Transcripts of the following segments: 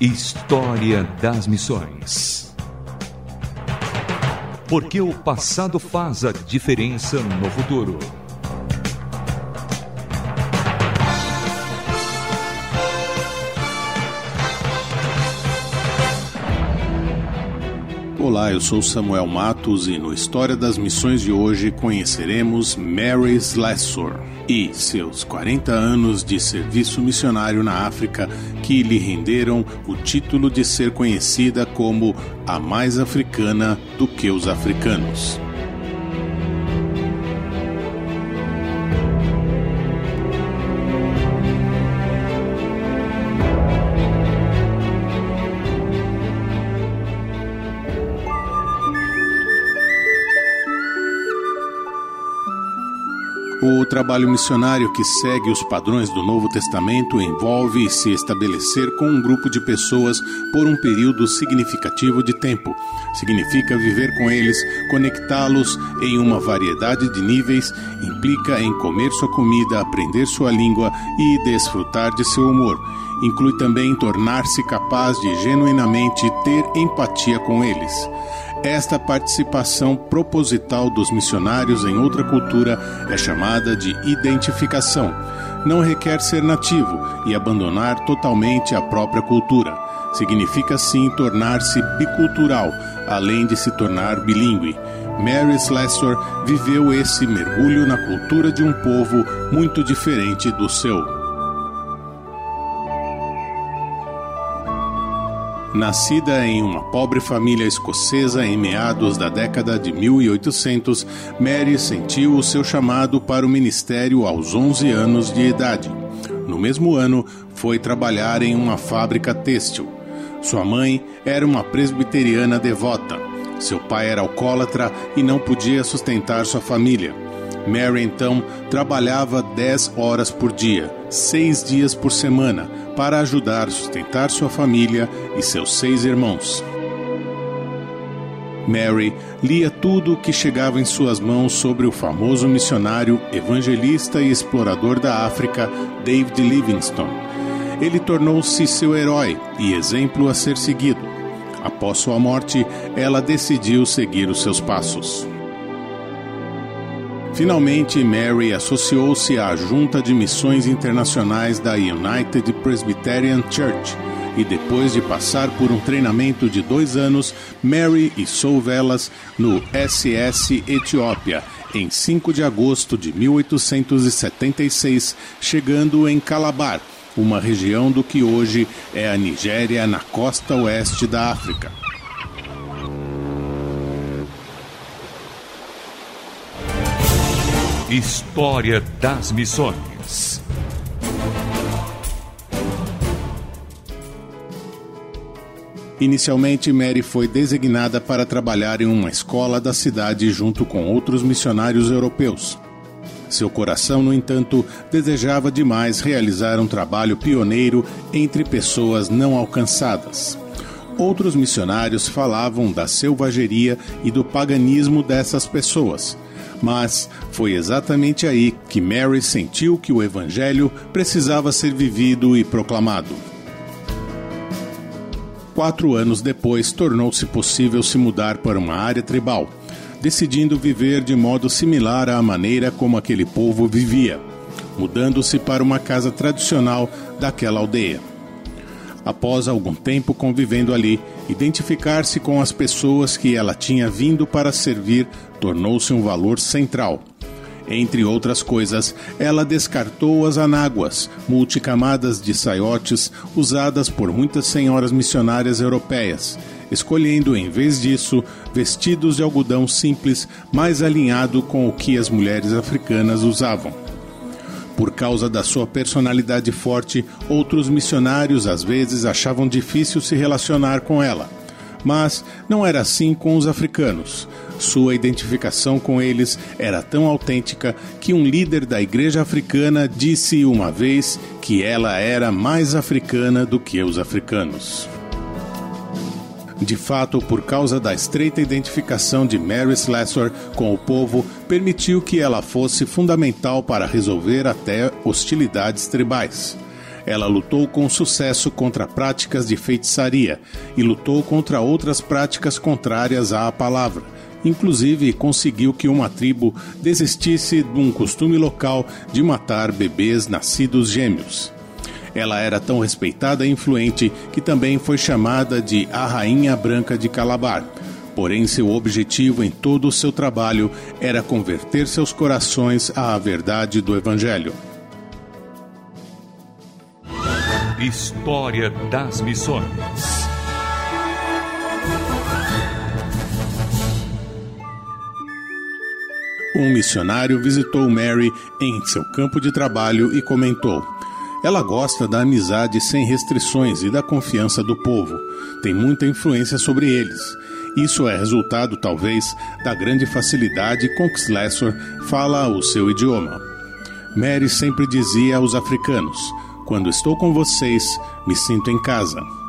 História das Missões. Porque o passado faz a diferença no futuro. Olá, eu sou Samuel Matos e no História das Missões de hoje conheceremos Mary Slessor e seus 40 anos de serviço missionário na África que lhe renderam o título de ser conhecida como a mais africana do que os africanos. Trabalho missionário que segue os padrões do Novo Testamento envolve se estabelecer com um grupo de pessoas por um período significativo de tempo. Significa viver com eles, conectá-los em uma variedade de níveis, implica em comer sua comida, aprender sua língua e desfrutar de seu humor. Inclui também tornar-se capaz de genuinamente ter empatia com eles. Esta participação proposital dos missionários em outra cultura é chamada de identificação. Não requer ser nativo e abandonar totalmente a própria cultura. Significa sim tornar-se bicultural, além de se tornar bilíngue. Mary Slessor viveu esse mergulho na cultura de um povo muito diferente do seu. Nascida em uma pobre família escocesa em meados da década de 1800, Mary sentiu o seu chamado para o ministério aos 11 anos de idade. No mesmo ano, foi trabalhar em uma fábrica têxtil. Sua mãe era uma presbiteriana devota. Seu pai era alcoólatra e não podia sustentar sua família. Mary então trabalhava 10 horas por dia, seis dias por semana para ajudar a sustentar sua família e seus seis irmãos. Mary lia tudo o que chegava em suas mãos sobre o famoso missionário, evangelista e explorador da África, David Livingstone. Ele tornou-se seu herói e exemplo a ser seguido. Após sua morte, ela decidiu seguir os seus passos. Finalmente, Mary associou-se à Junta de Missões Internacionais da United Presbyterian Church e depois de passar por um treinamento de dois anos, Mary içou velas no SS Etiópia em 5 de agosto de 1876, chegando em Calabar, uma região do que hoje é a Nigéria na costa oeste da África. História das Missões. Inicialmente, Mary foi designada para trabalhar em uma escola da cidade junto com outros missionários europeus. Seu coração, no entanto, desejava demais realizar um trabalho pioneiro entre pessoas não alcançadas. Outros missionários falavam da selvageria e do paganismo dessas pessoas mas foi exatamente aí que Mary sentiu que o Evangelho precisava ser vivido e proclamado. Quatro anos depois, tornou-se possível se mudar para uma área tribal, decidindo viver de modo similar à maneira como aquele povo vivia, mudando-se para uma casa tradicional daquela aldeia. Após algum tempo convivendo ali, identificar-se com as pessoas que ela tinha vindo para servir tornou-se um valor central. Entre outras coisas, ela descartou as anáguas, multicamadas de saiotes usadas por muitas senhoras missionárias europeias, escolhendo em vez disso vestidos de algodão simples mais alinhado com o que as mulheres africanas usavam. Por causa da sua personalidade forte, outros missionários às vezes achavam difícil se relacionar com ela. Mas não era assim com os africanos. Sua identificação com eles era tão autêntica que um líder da igreja africana disse uma vez que ela era mais africana do que os africanos. De fato, por causa da estreita identificação de Mary Slessor com o povo, permitiu que ela fosse fundamental para resolver até hostilidades tribais. Ela lutou com sucesso contra práticas de feitiçaria e lutou contra outras práticas contrárias à palavra. Inclusive, conseguiu que uma tribo desistisse de um costume local de matar bebês nascidos gêmeos. Ela era tão respeitada e influente que também foi chamada de a Rainha Branca de Calabar. Porém, seu objetivo em todo o seu trabalho era converter seus corações à verdade do Evangelho. História das Missões. Um missionário visitou Mary em seu campo de trabalho e comentou: Ela gosta da amizade sem restrições e da confiança do povo. Tem muita influência sobre eles. Isso é resultado, talvez, da grande facilidade com que Slessor fala o seu idioma. Mary sempre dizia aos africanos: quando estou com vocês, me sinto em casa.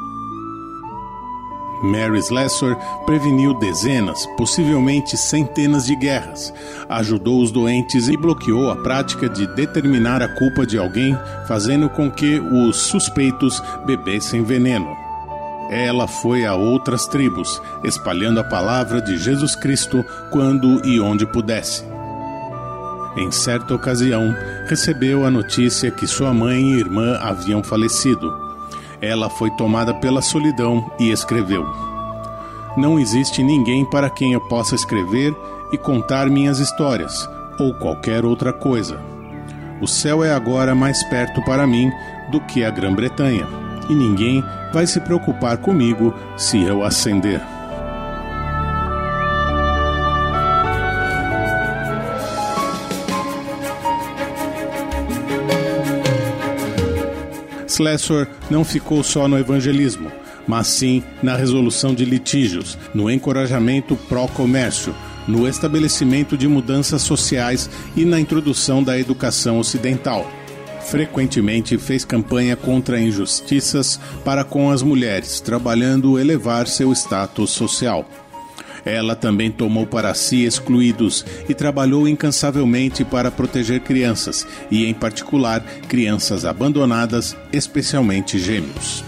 Mary Slessor preveniu dezenas, possivelmente centenas de guerras, ajudou os doentes e bloqueou a prática de determinar a culpa de alguém, fazendo com que os suspeitos bebessem veneno. Ela foi a outras tribos, espalhando a palavra de Jesus Cristo quando e onde pudesse em certa ocasião, recebeu a notícia que sua mãe e irmã haviam falecido. Ela foi tomada pela solidão e escreveu: Não existe ninguém para quem eu possa escrever e contar minhas histórias, ou qualquer outra coisa. O céu é agora mais perto para mim do que a Grã-Bretanha, e ninguém vai se preocupar comigo se eu ascender. Slessor não ficou só no evangelismo, mas sim na resolução de litígios, no encorajamento pró-comércio, no estabelecimento de mudanças sociais e na introdução da educação ocidental. Frequentemente fez campanha contra injustiças para com as mulheres, trabalhando elevar seu status social. Ela também tomou para si excluídos e trabalhou incansavelmente para proteger crianças, e em particular crianças abandonadas, especialmente gêmeos.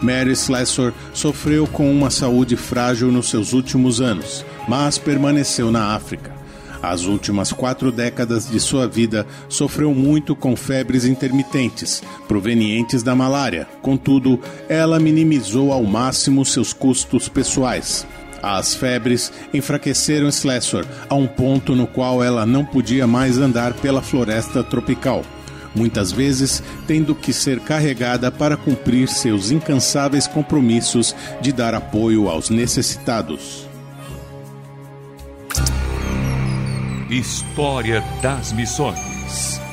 Mary Slessor sofreu com uma saúde frágil nos seus últimos anos, mas permaneceu na África. As últimas quatro décadas de sua vida sofreu muito com febres intermitentes, provenientes da malária. Contudo, ela minimizou ao máximo seus custos pessoais. As febres enfraqueceram Slessor a um ponto no qual ela não podia mais andar pela floresta tropical, muitas vezes tendo que ser carregada para cumprir seus incansáveis compromissos de dar apoio aos necessitados. História das Missões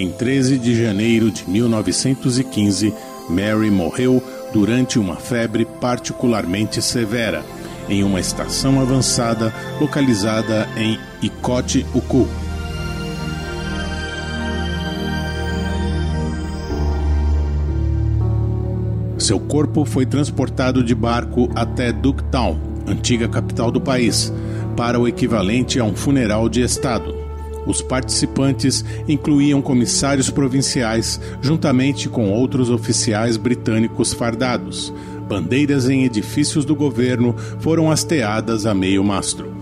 Em 13 de janeiro de 1915, Mary morreu durante uma febre particularmente severa, em uma estação avançada localizada em Ikote-Uku. Seu corpo foi transportado de barco até Ducktown, antiga capital do país, para o equivalente a um funeral de Estado. Os participantes incluíam comissários provinciais, juntamente com outros oficiais britânicos fardados. Bandeiras em edifícios do governo foram hasteadas a meio mastro.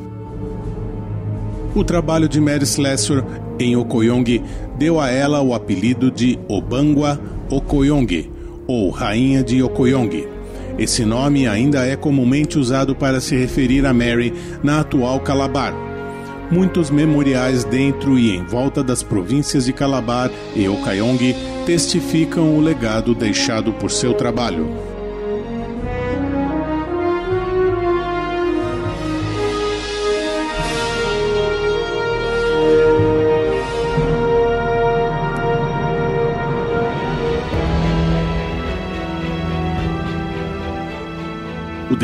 O trabalho de Mary Slessor em Okoyong deu a ela o apelido de Obangwa Okoyong, ou Rainha de Okoyong. Esse nome ainda é comumente usado para se referir a Mary na atual Calabar, muitos memoriais dentro e em volta das províncias de Calabar e Okayong testificam o legado deixado por seu trabalho.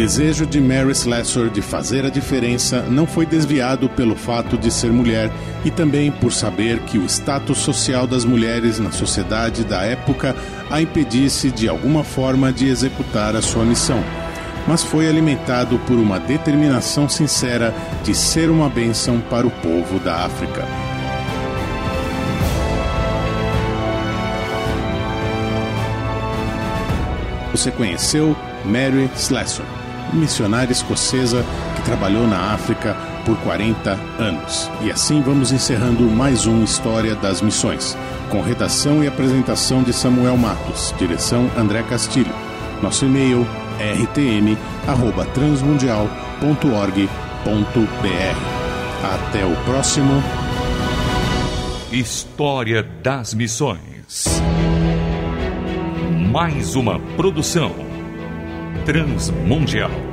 Desejo de Mary Slessor de fazer a diferença não foi desviado pelo fato de ser mulher e também por saber que o status social das mulheres na sociedade da época a impedisse de alguma forma de executar a sua missão. mas foi alimentado por uma determinação sincera de ser uma bênção para o povo da África. Você conheceu Mary Slessor, missionária escocesa que trabalhou na África por 40 anos. E assim vamos encerrando mais um História das Missões, com redação e apresentação de Samuel Matos, direção André Castilho. Nosso e-mail é rtm@transmundial.org.br. Até o próximo História das Missões. Mais uma produção transmundial.